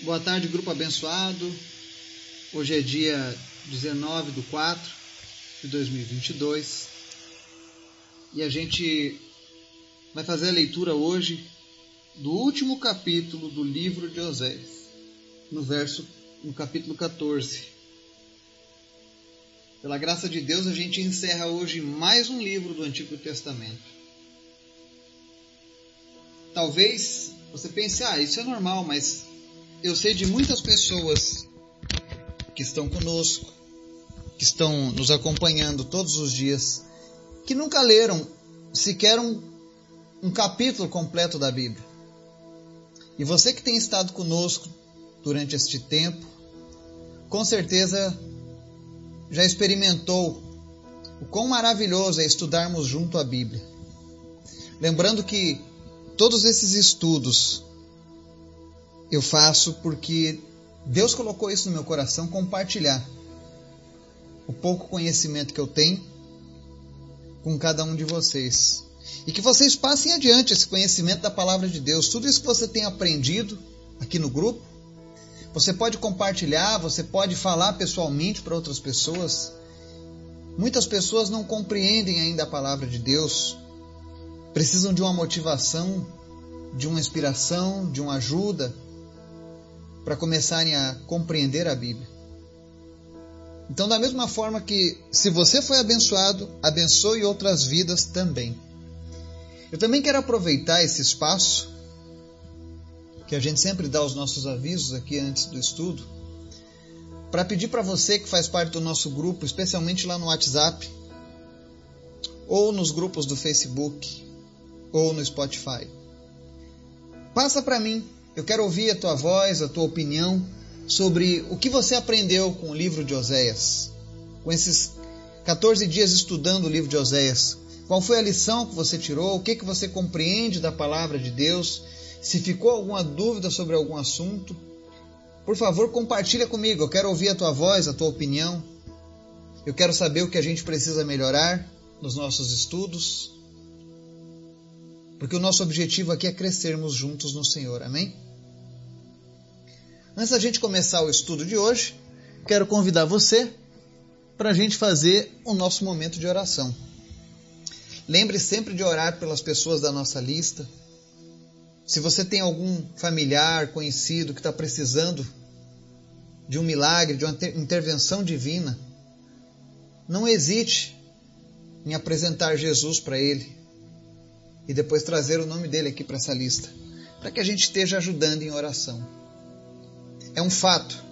Boa tarde, grupo abençoado. Hoje é dia 19 de 4 de 2022 e a gente vai fazer a leitura hoje do último capítulo do livro de Oséias, no verso no capítulo 14. Pela graça de Deus, a gente encerra hoje mais um livro do Antigo Testamento. Talvez você pense, ah, isso é normal, mas eu sei de muitas pessoas que estão conosco, que estão nos acompanhando todos os dias, que nunca leram sequer um, um capítulo completo da Bíblia. E você que tem estado conosco durante este tempo, com certeza já experimentou o quão maravilhoso é estudarmos junto a Bíblia. Lembrando que todos esses estudos eu faço porque Deus colocou isso no meu coração compartilhar o pouco conhecimento que eu tenho com cada um de vocês. E que vocês passem adiante esse conhecimento da palavra de Deus. Tudo isso que você tem aprendido aqui no grupo, você pode compartilhar, você pode falar pessoalmente para outras pessoas. Muitas pessoas não compreendem ainda a palavra de Deus, precisam de uma motivação, de uma inspiração, de uma ajuda para começarem a compreender a Bíblia. Então, da mesma forma que se você foi abençoado, abençoe outras vidas também. Eu também quero aproveitar esse espaço que a gente sempre dá os nossos avisos aqui antes do estudo, para pedir para você que faz parte do nosso grupo, especialmente lá no WhatsApp, ou nos grupos do Facebook, ou no Spotify. Passa para mim eu quero ouvir a tua voz, a tua opinião sobre o que você aprendeu com o livro de Oséias, com esses 14 dias estudando o livro de Oséias. Qual foi a lição que você tirou? O que, que você compreende da palavra de Deus? Se ficou alguma dúvida sobre algum assunto, por favor, compartilha comigo. Eu quero ouvir a tua voz, a tua opinião. Eu quero saber o que a gente precisa melhorar nos nossos estudos. Porque o nosso objetivo aqui é crescermos juntos no Senhor. Amém? Antes da gente começar o estudo de hoje, quero convidar você para a gente fazer o nosso momento de oração. Lembre sempre de orar pelas pessoas da nossa lista. Se você tem algum familiar, conhecido que está precisando de um milagre, de uma intervenção divina, não hesite em apresentar Jesus para ele e depois trazer o nome dele aqui para essa lista, para que a gente esteja ajudando em oração. É um fato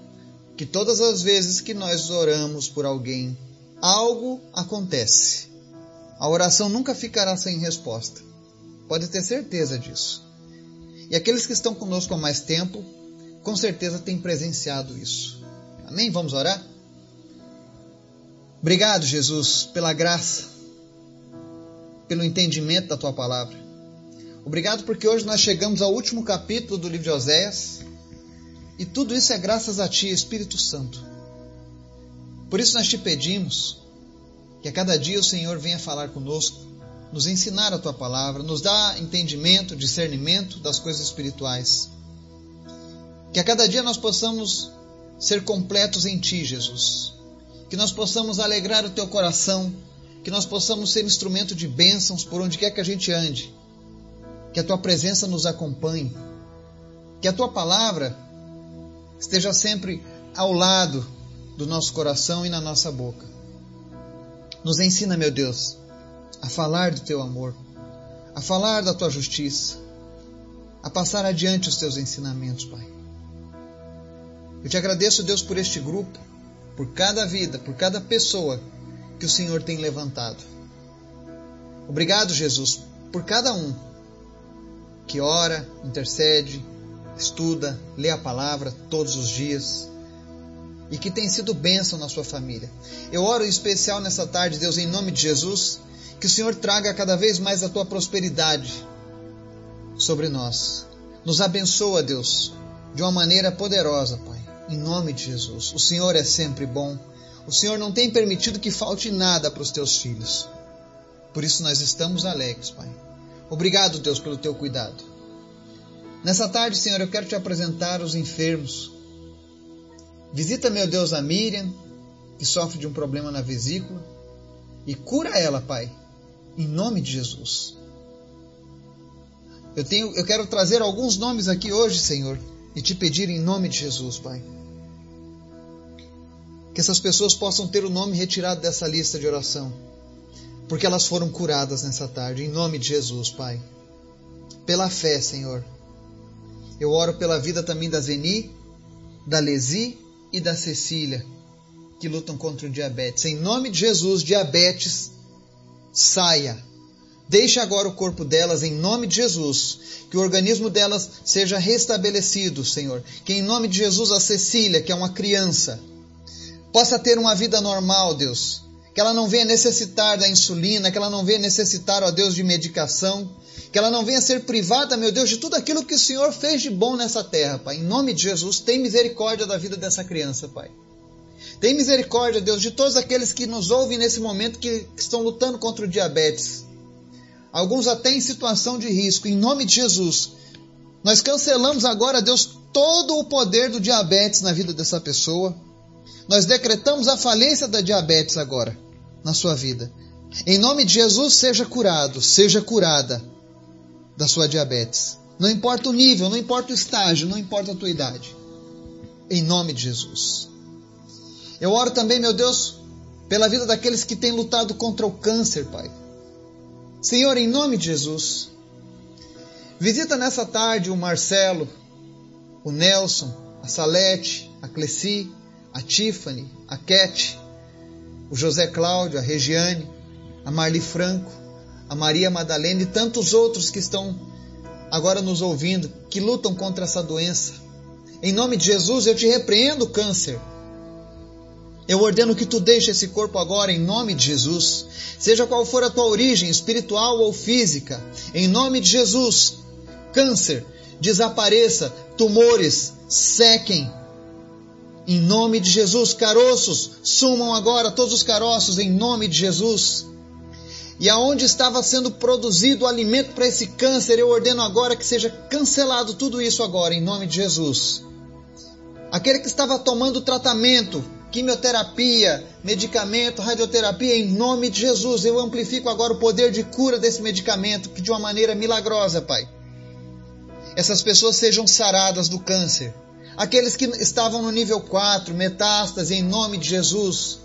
que todas as vezes que nós oramos por alguém, algo acontece. A oração nunca ficará sem resposta. Pode ter certeza disso. E aqueles que estão conosco há mais tempo, com certeza têm presenciado isso. Amém? Vamos orar? Obrigado, Jesus, pela graça, pelo entendimento da tua palavra. Obrigado porque hoje nós chegamos ao último capítulo do livro de Oséias e tudo isso é graças a Ti, Espírito Santo. Por isso nós te pedimos que a cada dia o Senhor venha falar conosco, nos ensinar a Tua palavra, nos dar entendimento, discernimento das coisas espirituais. Que a cada dia nós possamos ser completos em Ti, Jesus. Que nós possamos alegrar o Teu coração, que nós possamos ser instrumento de bênçãos por onde quer que a gente ande. Que a Tua presença nos acompanhe. Que a Tua palavra esteja sempre ao lado do nosso coração e na nossa boca. Nos ensina, meu Deus, a falar do teu amor, a falar da tua justiça, a passar adiante os teus ensinamentos, Pai. Eu te agradeço, Deus, por este grupo, por cada vida, por cada pessoa que o Senhor tem levantado. Obrigado, Jesus, por cada um que ora, intercede, estuda, lê a palavra todos os dias e que tem sido bênção na sua família. Eu oro em especial nessa tarde, Deus, em nome de Jesus, que o Senhor traga cada vez mais a tua prosperidade sobre nós. Nos abençoa, Deus, de uma maneira poderosa, Pai, em nome de Jesus. O Senhor é sempre bom. O Senhor não tem permitido que falte nada para os teus filhos. Por isso nós estamos alegres, Pai. Obrigado, Deus, pelo teu cuidado. Nessa tarde, Senhor, eu quero te apresentar os enfermos. Visita, meu Deus, a Miriam, que sofre de um problema na vesícula, e cura ela, Pai, em nome de Jesus. Eu, tenho, eu quero trazer alguns nomes aqui hoje, Senhor, e te pedir em nome de Jesus, Pai. Que essas pessoas possam ter o nome retirado dessa lista de oração, porque elas foram curadas nessa tarde, em nome de Jesus, Pai. Pela fé, Senhor. Eu oro pela vida também da Zeni, da Lesi e da Cecília, que lutam contra o diabetes. Em nome de Jesus, diabetes, saia Deixe agora o corpo delas em nome de Jesus, que o organismo delas seja restabelecido, Senhor. Que em nome de Jesus a Cecília, que é uma criança, possa ter uma vida normal, Deus. Que ela não venha necessitar da insulina, que ela não venha necessitar, ó Deus, de medicação, que ela não venha ser privada, meu Deus, de tudo aquilo que o Senhor fez de bom nessa terra, Pai. Em nome de Jesus, tem misericórdia da vida dessa criança, Pai. Tem misericórdia, Deus, de todos aqueles que nos ouvem nesse momento que estão lutando contra o diabetes alguns até em situação de risco, em nome de Jesus. Nós cancelamos agora, Deus, todo o poder do diabetes na vida dessa pessoa. Nós decretamos a falência da diabetes agora na sua vida. Em nome de Jesus, seja curado, seja curada da sua diabetes. Não importa o nível, não importa o estágio, não importa a tua idade. Em nome de Jesus. Eu oro também, meu Deus, pela vida daqueles que têm lutado contra o câncer, Pai. Senhor, em nome de Jesus, visita nessa tarde o Marcelo, o Nelson, a Salete, a Cleci, a Tiffany, a Cat, o José Cláudio, a Regiane, a Marli Franco, a Maria Madalena e tantos outros que estão agora nos ouvindo, que lutam contra essa doença. Em nome de Jesus, eu te repreendo câncer. Eu ordeno que tu deixe esse corpo agora em nome de Jesus. Seja qual for a tua origem, espiritual ou física, em nome de Jesus. Câncer, desapareça, tumores, sequem. Em nome de Jesus, caroços, sumam agora todos os caroços em nome de Jesus. E aonde estava sendo produzido o alimento para esse câncer, eu ordeno agora que seja cancelado tudo isso agora, em nome de Jesus. Aquele que estava tomando tratamento quimioterapia, medicamento, radioterapia, em nome de Jesus. Eu amplifico agora o poder de cura desse medicamento, que de uma maneira milagrosa, Pai. Essas pessoas sejam saradas do câncer. Aqueles que estavam no nível 4, metástase, em nome de Jesus.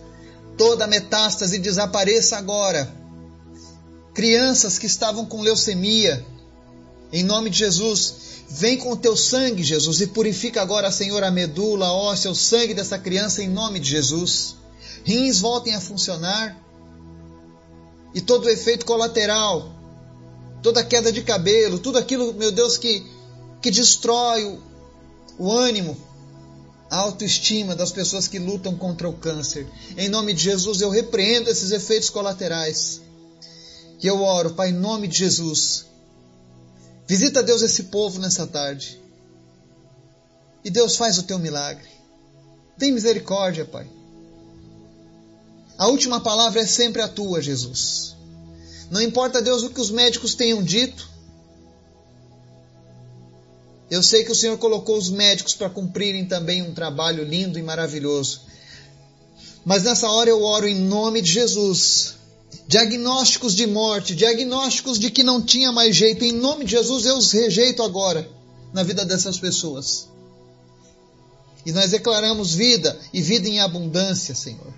Toda metástase desapareça agora. Crianças que estavam com leucemia, em nome de Jesus, Vem com o teu sangue, Jesus, e purifica agora, Senhor, a medula, a óssea, o sangue dessa criança em nome de Jesus. Rins voltem a funcionar. E todo o efeito colateral, toda a queda de cabelo, tudo aquilo, meu Deus, que, que destrói o, ânimo, a autoestima das pessoas que lutam contra o câncer. Em nome de Jesus, eu repreendo esses efeitos colaterais. E eu oro, Pai, em nome de Jesus, Visita, Deus, esse povo nessa tarde. E Deus faz o teu milagre. Tem misericórdia, Pai. A última palavra é sempre a tua, Jesus. Não importa, Deus, o que os médicos tenham dito. Eu sei que o Senhor colocou os médicos para cumprirem também um trabalho lindo e maravilhoso. Mas nessa hora eu oro em nome de Jesus diagnósticos de morte, diagnósticos de que não tinha mais jeito. Em nome de Jesus, eu os rejeito agora na vida dessas pessoas. E nós declaramos vida e vida em abundância, Senhor,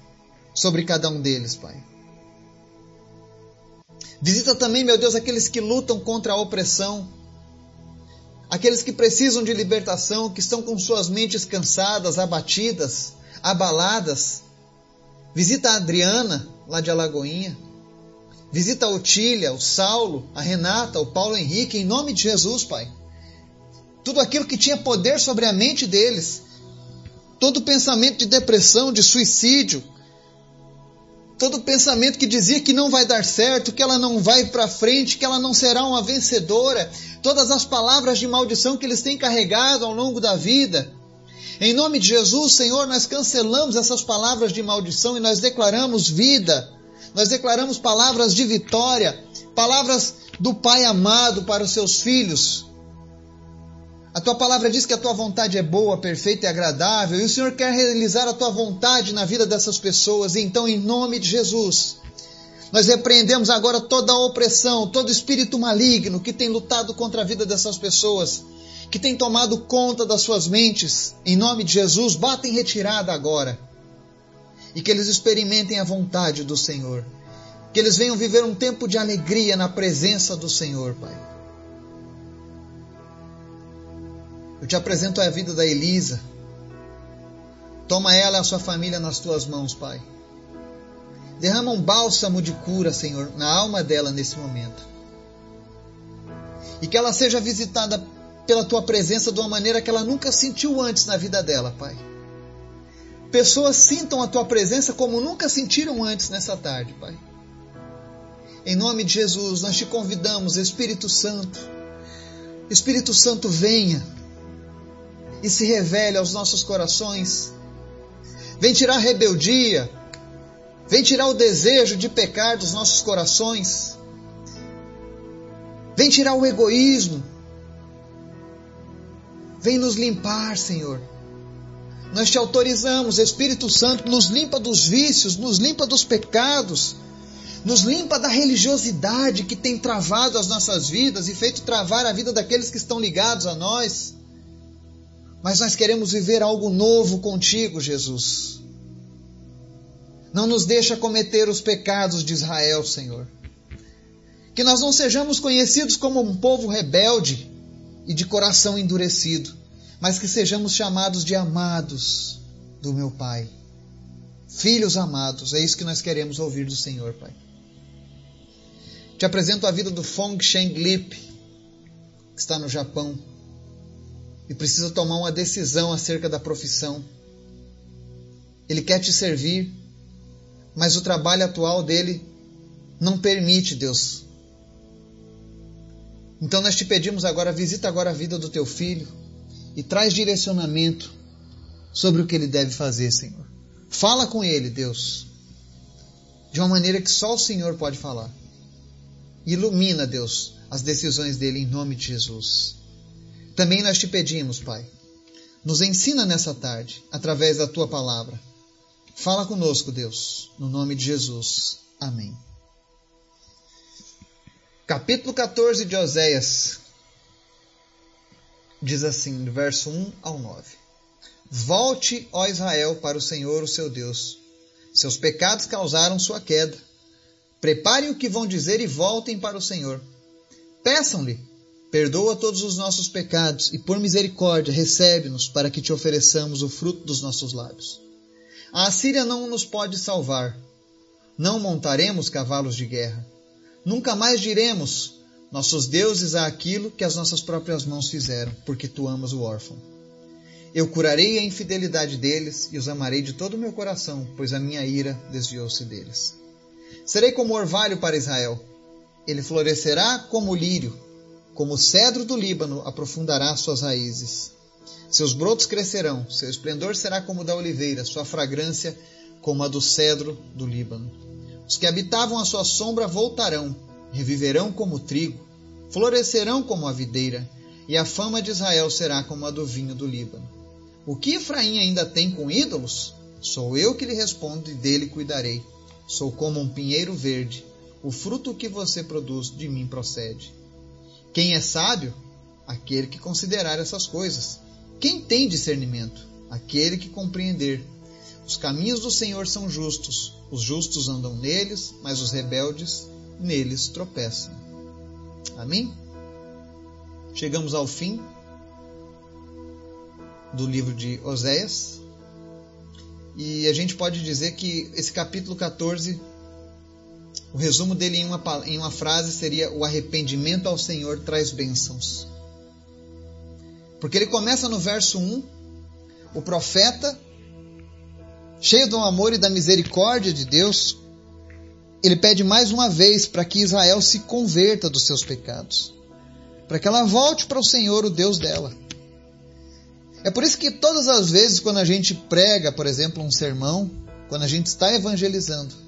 sobre cada um deles, Pai. Visita também, meu Deus, aqueles que lutam contra a opressão, aqueles que precisam de libertação, que estão com suas mentes cansadas, abatidas, abaladas. Visita a Adriana, lá de Alagoinha. Visita a Otília, o Saulo, a Renata, o Paulo Henrique, em nome de Jesus, Pai. Tudo aquilo que tinha poder sobre a mente deles, todo pensamento de depressão, de suicídio, todo pensamento que dizia que não vai dar certo, que ela não vai para frente, que ela não será uma vencedora, todas as palavras de maldição que eles têm carregado ao longo da vida. Em nome de Jesus, Senhor, nós cancelamos essas palavras de maldição e nós declaramos vida nós declaramos palavras de vitória, palavras do Pai amado para os seus filhos. A tua palavra diz que a tua vontade é boa, perfeita e agradável, e o Senhor quer realizar a tua vontade na vida dessas pessoas. Então, em nome de Jesus, nós repreendemos agora toda a opressão, todo espírito maligno que tem lutado contra a vida dessas pessoas, que tem tomado conta das suas mentes. Em nome de Jesus, bata em retirada agora. E que eles experimentem a vontade do Senhor. Que eles venham viver um tempo de alegria na presença do Senhor, Pai. Eu te apresento a vida da Elisa. Toma ela e a sua família nas tuas mãos, Pai. Derrama um bálsamo de cura, Senhor, na alma dela nesse momento. E que ela seja visitada pela tua presença de uma maneira que ela nunca sentiu antes na vida dela, Pai. Pessoas sintam a tua presença como nunca sentiram antes nessa tarde, Pai. Em nome de Jesus, nós te convidamos, Espírito Santo. Espírito Santo, venha e se revele aos nossos corações. Vem tirar a rebeldia, vem tirar o desejo de pecar dos nossos corações. Vem tirar o egoísmo. Vem nos limpar, Senhor. Nós te autorizamos, Espírito Santo, nos limpa dos vícios, nos limpa dos pecados, nos limpa da religiosidade que tem travado as nossas vidas e feito travar a vida daqueles que estão ligados a nós mas nós queremos viver algo novo contigo, Jesus. Não nos deixa cometer os pecados de Israel, Senhor. Que nós não sejamos conhecidos como um povo rebelde e de coração endurecido, mas que sejamos chamados de amados do meu Pai. Filhos amados, é isso que nós queremos ouvir do Senhor, Pai. Te apresento a vida do Fong Sheng Lip, que está no Japão e precisa tomar uma decisão acerca da profissão. Ele quer te servir, mas o trabalho atual dele não permite, Deus. Então nós te pedimos agora, visita agora a vida do teu filho e traz direcionamento sobre o que ele deve fazer, Senhor. Fala com ele, Deus, de uma maneira que só o Senhor pode falar. Ilumina, Deus, as decisões dele em nome de Jesus. Também nós te pedimos, Pai, nos ensina nessa tarde, através da tua palavra. Fala conosco, Deus, no nome de Jesus. Amém. Capítulo 14 de Oséias diz assim, do verso 1 ao 9: Volte, ó Israel, para o Senhor, o seu Deus. Seus pecados causaram sua queda. Preparem o que vão dizer e voltem para o Senhor. Peçam-lhe Perdoa todos os nossos pecados e, por misericórdia, recebe-nos para que te ofereçamos o fruto dos nossos lábios. A Assíria não nos pode salvar. Não montaremos cavalos de guerra. Nunca mais diremos: Nossos deuses a aquilo que as nossas próprias mãos fizeram, porque tu amas o órfão. Eu curarei a infidelidade deles e os amarei de todo o meu coração, pois a minha ira desviou-se deles. Serei como orvalho para Israel. Ele florescerá como lírio como o cedro do Líbano, aprofundará suas raízes. Seus brotos crescerão, seu esplendor será como o da oliveira, sua fragrância como a do cedro do Líbano. Os que habitavam a sua sombra voltarão, reviverão como o trigo, florescerão como a videira, e a fama de Israel será como a do vinho do Líbano. O que Efraim ainda tem com ídolos? Sou eu que lhe respondo e dele cuidarei. Sou como um pinheiro verde, o fruto que você produz de mim procede. Quem é sábio? Aquele que considerar essas coisas. Quem tem discernimento? Aquele que compreender. Os caminhos do Senhor são justos. Os justos andam neles, mas os rebeldes neles tropeçam. Amém? Chegamos ao fim do livro de Oséias. E a gente pode dizer que esse capítulo 14 o resumo dele em uma, em uma frase seria: O arrependimento ao Senhor traz bênçãos. Porque ele começa no verso 1, o profeta, cheio do amor e da misericórdia de Deus, ele pede mais uma vez para que Israel se converta dos seus pecados, para que ela volte para o Senhor, o Deus dela. É por isso que todas as vezes, quando a gente prega, por exemplo, um sermão, quando a gente está evangelizando,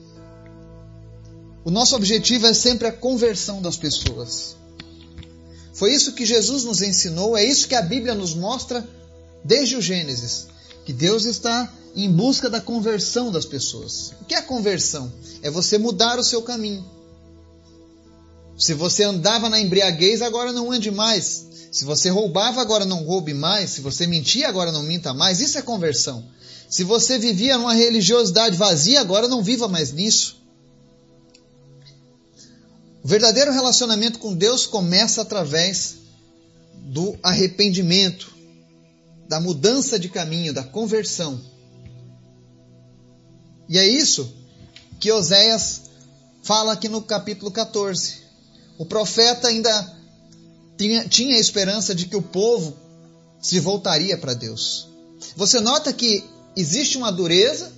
o nosso objetivo é sempre a conversão das pessoas. Foi isso que Jesus nos ensinou, é isso que a Bíblia nos mostra desde o Gênesis, que Deus está em busca da conversão das pessoas. O que é conversão? É você mudar o seu caminho. Se você andava na embriaguez, agora não ande mais. Se você roubava, agora não roube mais. Se você mentia, agora não minta mais. Isso é conversão. Se você vivia numa religiosidade vazia, agora não viva mais nisso. O verdadeiro relacionamento com Deus começa através do arrependimento, da mudança de caminho, da conversão. E é isso que Oséias fala aqui no capítulo 14. O profeta ainda tinha, tinha a esperança de que o povo se voltaria para Deus. Você nota que existe uma dureza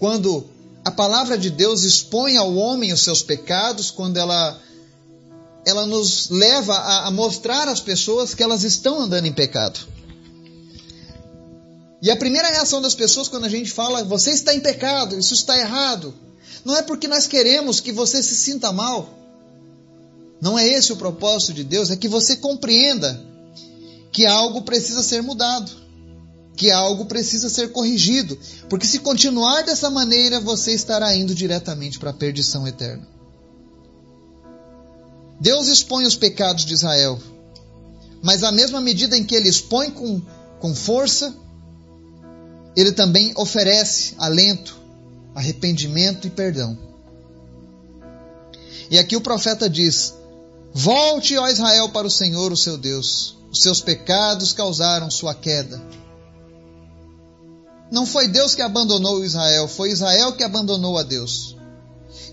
quando a palavra de Deus expõe ao homem os seus pecados, quando ela, ela nos leva a, a mostrar às pessoas que elas estão andando em pecado. E a primeira reação das pessoas quando a gente fala, você está em pecado, isso está errado, não é porque nós queremos que você se sinta mal. Não é esse o propósito de Deus, é que você compreenda que algo precisa ser mudado, que algo precisa ser corrigido, porque se continuar dessa maneira, você estará indo diretamente para a perdição eterna. Deus expõe os pecados de Israel, mas à mesma medida em que ele expõe com, com força, ele também oferece alento, arrependimento e perdão. E aqui o profeta diz: Volte, ó Israel, para o Senhor, o seu Deus. Os seus pecados causaram sua queda. Não foi Deus que abandonou Israel, foi Israel que abandonou a Deus.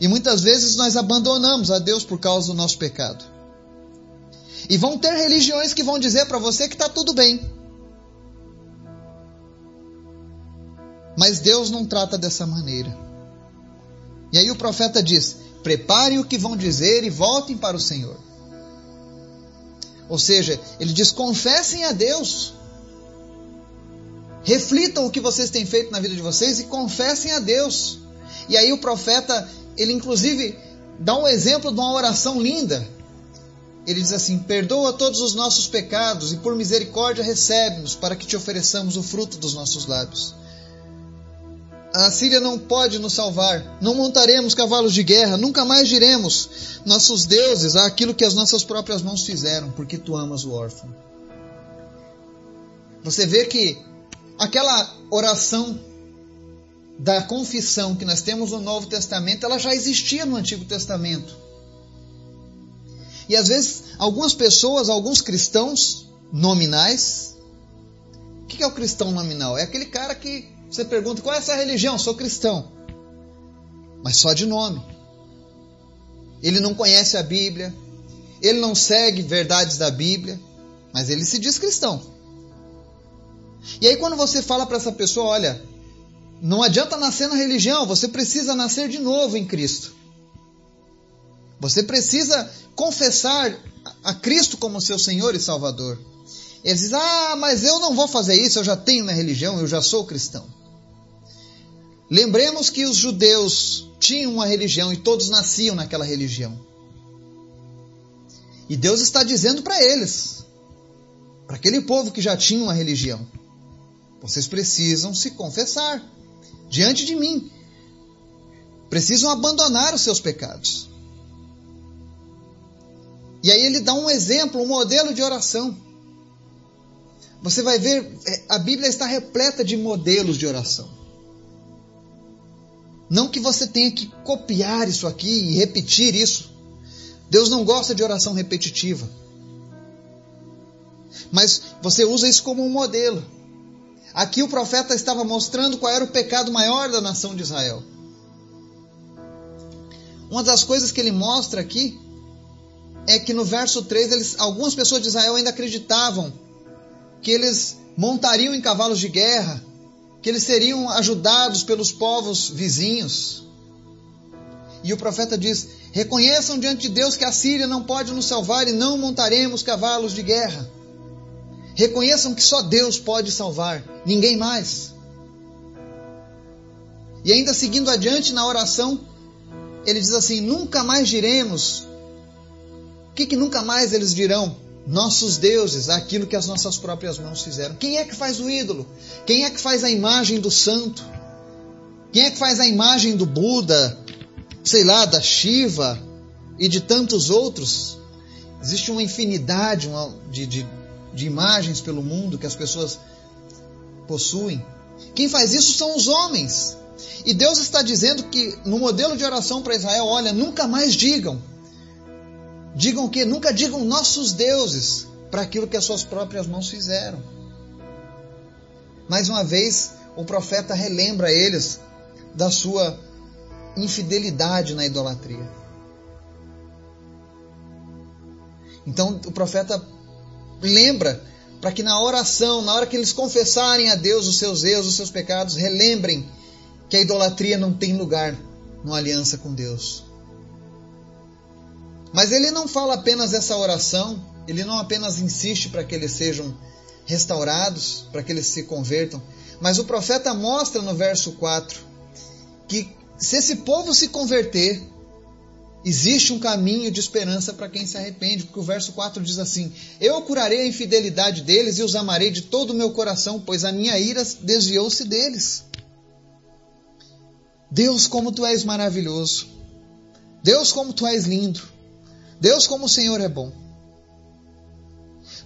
E muitas vezes nós abandonamos a Deus por causa do nosso pecado. E vão ter religiões que vão dizer para você que está tudo bem. Mas Deus não trata dessa maneira. E aí o profeta diz: Preparem o que vão dizer e voltem para o Senhor. Ou seja, ele diz: confessem a Deus. Reflitam o que vocês têm feito na vida de vocês e confessem a Deus. E aí o profeta, ele inclusive dá um exemplo de uma oração linda. Ele diz assim: Perdoa todos os nossos pecados e por misericórdia recebe-nos para que te ofereçamos o fruto dos nossos lábios. A Síria não pode nos salvar. Não montaremos cavalos de guerra. Nunca mais diremos nossos deuses aquilo que as nossas próprias mãos fizeram, porque tu amas o órfão. Você vê que aquela oração da confissão que nós temos no Novo Testamento, ela já existia no Antigo Testamento. E às vezes, algumas pessoas, alguns cristãos nominais. O que é o cristão nominal? É aquele cara que você pergunta qual é essa religião? Sou cristão. Mas só de nome. Ele não conhece a Bíblia, ele não segue verdades da Bíblia, mas ele se diz cristão. E aí quando você fala para essa pessoa, olha, não adianta nascer na religião, você precisa nascer de novo em Cristo. Você precisa confessar a Cristo como seu Senhor e Salvador. Eles dizem: Ah, mas eu não vou fazer isso, eu já tenho minha religião, eu já sou cristão. Lembremos que os judeus tinham uma religião e todos nasciam naquela religião. E Deus está dizendo para eles, para aquele povo que já tinha uma religião: vocês precisam se confessar diante de mim. Precisam abandonar os seus pecados. E aí ele dá um exemplo, um modelo de oração. Você vai ver, é, a Bíblia está repleta de modelos de oração. Não que você tenha que copiar isso aqui e repetir isso. Deus não gosta de oração repetitiva. Mas você usa isso como um modelo. Aqui o profeta estava mostrando qual era o pecado maior da nação de Israel. Uma das coisas que ele mostra aqui é que no verso 3, eles, algumas pessoas de Israel ainda acreditavam que eles montariam em cavalos de guerra, que eles seriam ajudados pelos povos vizinhos. E o profeta diz: Reconheçam diante de Deus que a Síria não pode nos salvar e não montaremos cavalos de guerra. Reconheçam que só Deus pode salvar, ninguém mais. E ainda seguindo adiante na oração, ele diz assim: Nunca mais diremos O que, que nunca mais eles dirão? Nossos deuses, aquilo que as nossas próprias mãos fizeram. Quem é que faz o ídolo? Quem é que faz a imagem do santo? Quem é que faz a imagem do Buda, sei lá, da Shiva e de tantos outros? Existe uma infinidade de, de, de imagens pelo mundo que as pessoas possuem. Quem faz isso são os homens. E Deus está dizendo que no modelo de oração para Israel, olha, nunca mais digam. Digam que nunca digam nossos deuses para aquilo que as suas próprias mãos fizeram. Mais uma vez, o profeta relembra eles da sua infidelidade na idolatria. Então o profeta lembra para que na oração, na hora que eles confessarem a Deus os seus erros, os seus pecados, relembrem que a idolatria não tem lugar numa aliança com Deus. Mas ele não fala apenas essa oração, ele não apenas insiste para que eles sejam restaurados, para que eles se convertam, mas o profeta mostra no verso 4 que se esse povo se converter, existe um caminho de esperança para quem se arrepende, porque o verso 4 diz assim: Eu curarei a infidelidade deles e os amarei de todo o meu coração, pois a minha ira desviou-se deles. Deus, como tu és maravilhoso. Deus, como tu és lindo. Deus, como o Senhor é bom.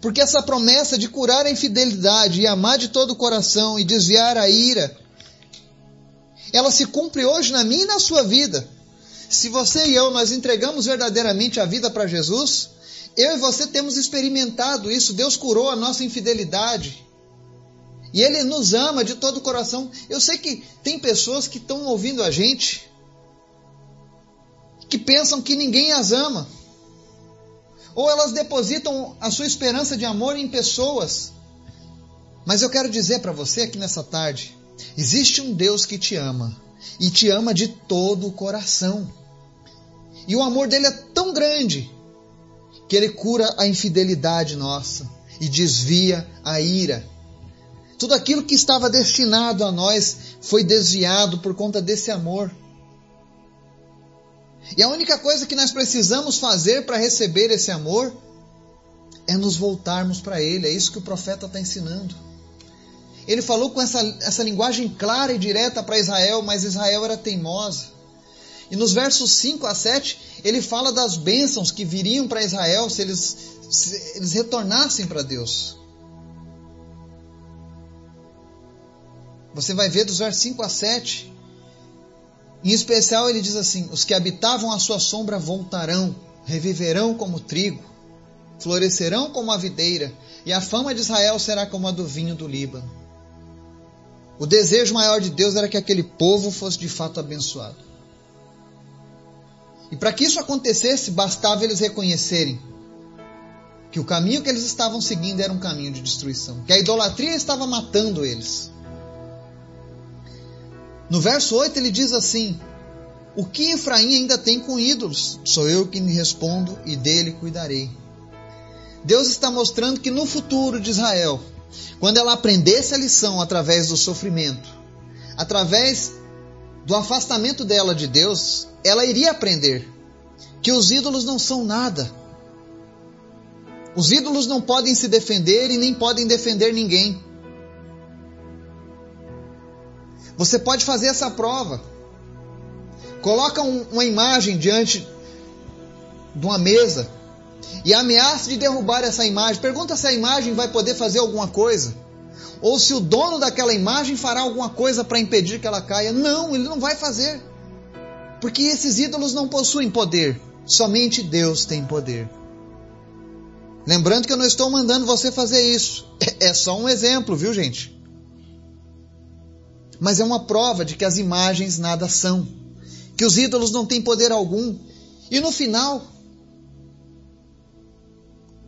Porque essa promessa de curar a infidelidade e amar de todo o coração e desviar a ira, ela se cumpre hoje na minha e na sua vida. Se você e eu nós entregamos verdadeiramente a vida para Jesus, eu e você temos experimentado isso. Deus curou a nossa infidelidade. E Ele nos ama de todo o coração. Eu sei que tem pessoas que estão ouvindo a gente que pensam que ninguém as ama. Ou elas depositam a sua esperança de amor em pessoas. Mas eu quero dizer para você aqui nessa tarde: existe um Deus que te ama e te ama de todo o coração. E o amor dele é tão grande que ele cura a infidelidade nossa e desvia a ira. Tudo aquilo que estava destinado a nós foi desviado por conta desse amor. E a única coisa que nós precisamos fazer para receber esse amor é nos voltarmos para Ele. É isso que o profeta está ensinando. Ele falou com essa, essa linguagem clara e direta para Israel, mas Israel era teimosa. E nos versos 5 a 7, ele fala das bênçãos que viriam para Israel se eles, se eles retornassem para Deus. Você vai ver dos versos 5 a 7. Em especial, ele diz assim: Os que habitavam a sua sombra voltarão, reviverão como trigo, florescerão como a videira, e a fama de Israel será como a do vinho do Líbano. O desejo maior de Deus era que aquele povo fosse de fato abençoado. E para que isso acontecesse, bastava eles reconhecerem que o caminho que eles estavam seguindo era um caminho de destruição, que a idolatria estava matando eles. No verso 8 ele diz assim: O que Efraim ainda tem com ídolos? Sou eu que me respondo e dele cuidarei. Deus está mostrando que no futuro de Israel, quando ela aprendesse a lição através do sofrimento, através do afastamento dela de Deus, ela iria aprender que os ídolos não são nada. Os ídolos não podem se defender e nem podem defender ninguém. Você pode fazer essa prova. Coloca um, uma imagem diante de uma mesa e ameaça de derrubar essa imagem. Pergunta se a imagem vai poder fazer alguma coisa. Ou se o dono daquela imagem fará alguma coisa para impedir que ela caia. Não, ele não vai fazer. Porque esses ídolos não possuem poder. Somente Deus tem poder. Lembrando que eu não estou mandando você fazer isso. É só um exemplo, viu, gente? Mas é uma prova de que as imagens nada são. Que os ídolos não têm poder algum. E no final,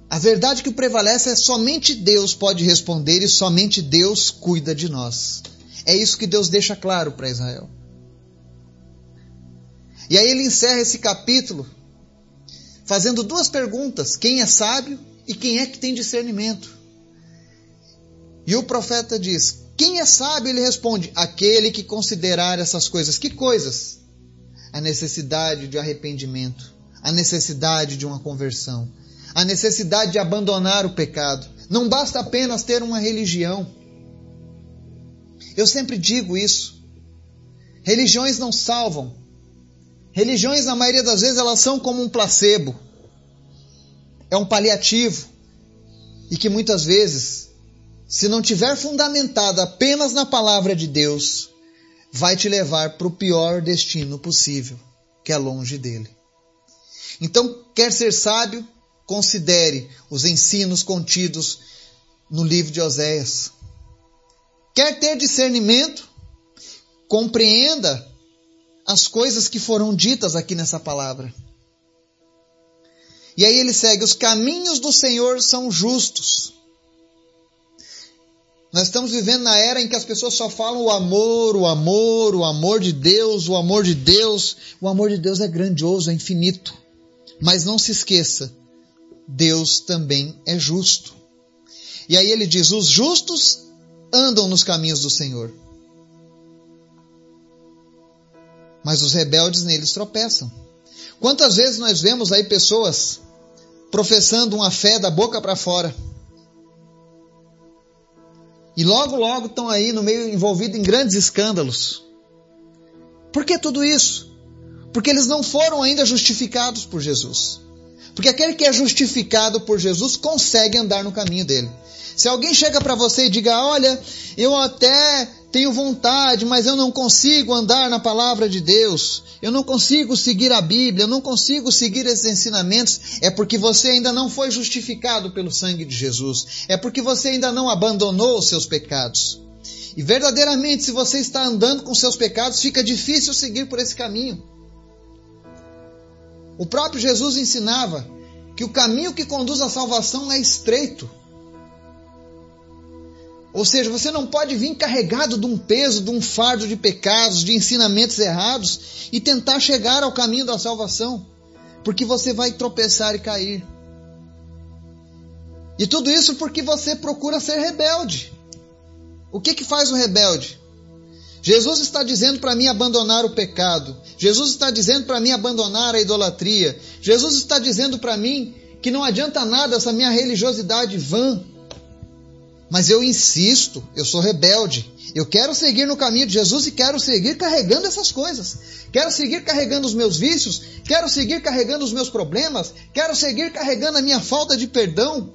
a verdade que prevalece é somente Deus pode responder e somente Deus cuida de nós. É isso que Deus deixa claro para Israel. E aí ele encerra esse capítulo fazendo duas perguntas: quem é sábio e quem é que tem discernimento? E o profeta diz: quem é sábio? Ele responde: aquele que considerar essas coisas. Que coisas? A necessidade de arrependimento, a necessidade de uma conversão, a necessidade de abandonar o pecado. Não basta apenas ter uma religião. Eu sempre digo isso. Religiões não salvam. Religiões, na maioria das vezes, elas são como um placebo. É um paliativo. E que muitas vezes, se não tiver fundamentado apenas na palavra de Deus, vai te levar para o pior destino possível, que é longe dele. Então, quer ser sábio, considere os ensinos contidos no livro de Oséias. Quer ter discernimento? Compreenda as coisas que foram ditas aqui nessa palavra. E aí ele segue: os caminhos do Senhor são justos. Nós estamos vivendo na era em que as pessoas só falam o amor, o amor, o amor de Deus, o amor de Deus. O amor de Deus é grandioso, é infinito. Mas não se esqueça, Deus também é justo. E aí ele diz: os justos andam nos caminhos do Senhor. Mas os rebeldes neles tropeçam. Quantas vezes nós vemos aí pessoas professando uma fé da boca para fora? E logo, logo estão aí no meio envolvido em grandes escândalos. Por que tudo isso? Porque eles não foram ainda justificados por Jesus. Porque aquele que é justificado por Jesus consegue andar no caminho dele. Se alguém chega para você e diga: Olha, eu até tenho vontade, mas eu não consigo andar na palavra de Deus, eu não consigo seguir a Bíblia, eu não consigo seguir esses ensinamentos, é porque você ainda não foi justificado pelo sangue de Jesus, é porque você ainda não abandonou os seus pecados. E verdadeiramente, se você está andando com seus pecados, fica difícil seguir por esse caminho. O próprio Jesus ensinava que o caminho que conduz à salvação é estreito. Ou seja, você não pode vir carregado de um peso, de um fardo de pecados, de ensinamentos errados e tentar chegar ao caminho da salvação, porque você vai tropeçar e cair. E tudo isso porque você procura ser rebelde. O que que faz o rebelde? Jesus está dizendo para mim abandonar o pecado. Jesus está dizendo para mim abandonar a idolatria. Jesus está dizendo para mim que não adianta nada essa minha religiosidade vã. Mas eu insisto, eu sou rebelde. Eu quero seguir no caminho de Jesus e quero seguir carregando essas coisas. Quero seguir carregando os meus vícios, quero seguir carregando os meus problemas, quero seguir carregando a minha falta de perdão.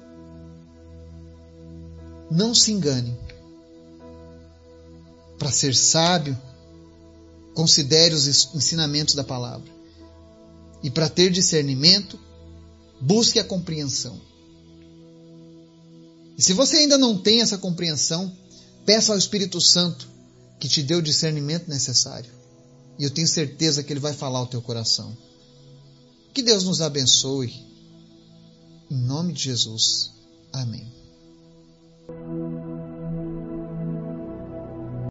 Não se engane. Para ser sábio, considere os ensinamentos da palavra. E para ter discernimento, busque a compreensão. E se você ainda não tem essa compreensão, peça ao Espírito Santo que te dê o discernimento necessário. E eu tenho certeza que ele vai falar ao teu coração. Que Deus nos abençoe. Em nome de Jesus. Amém.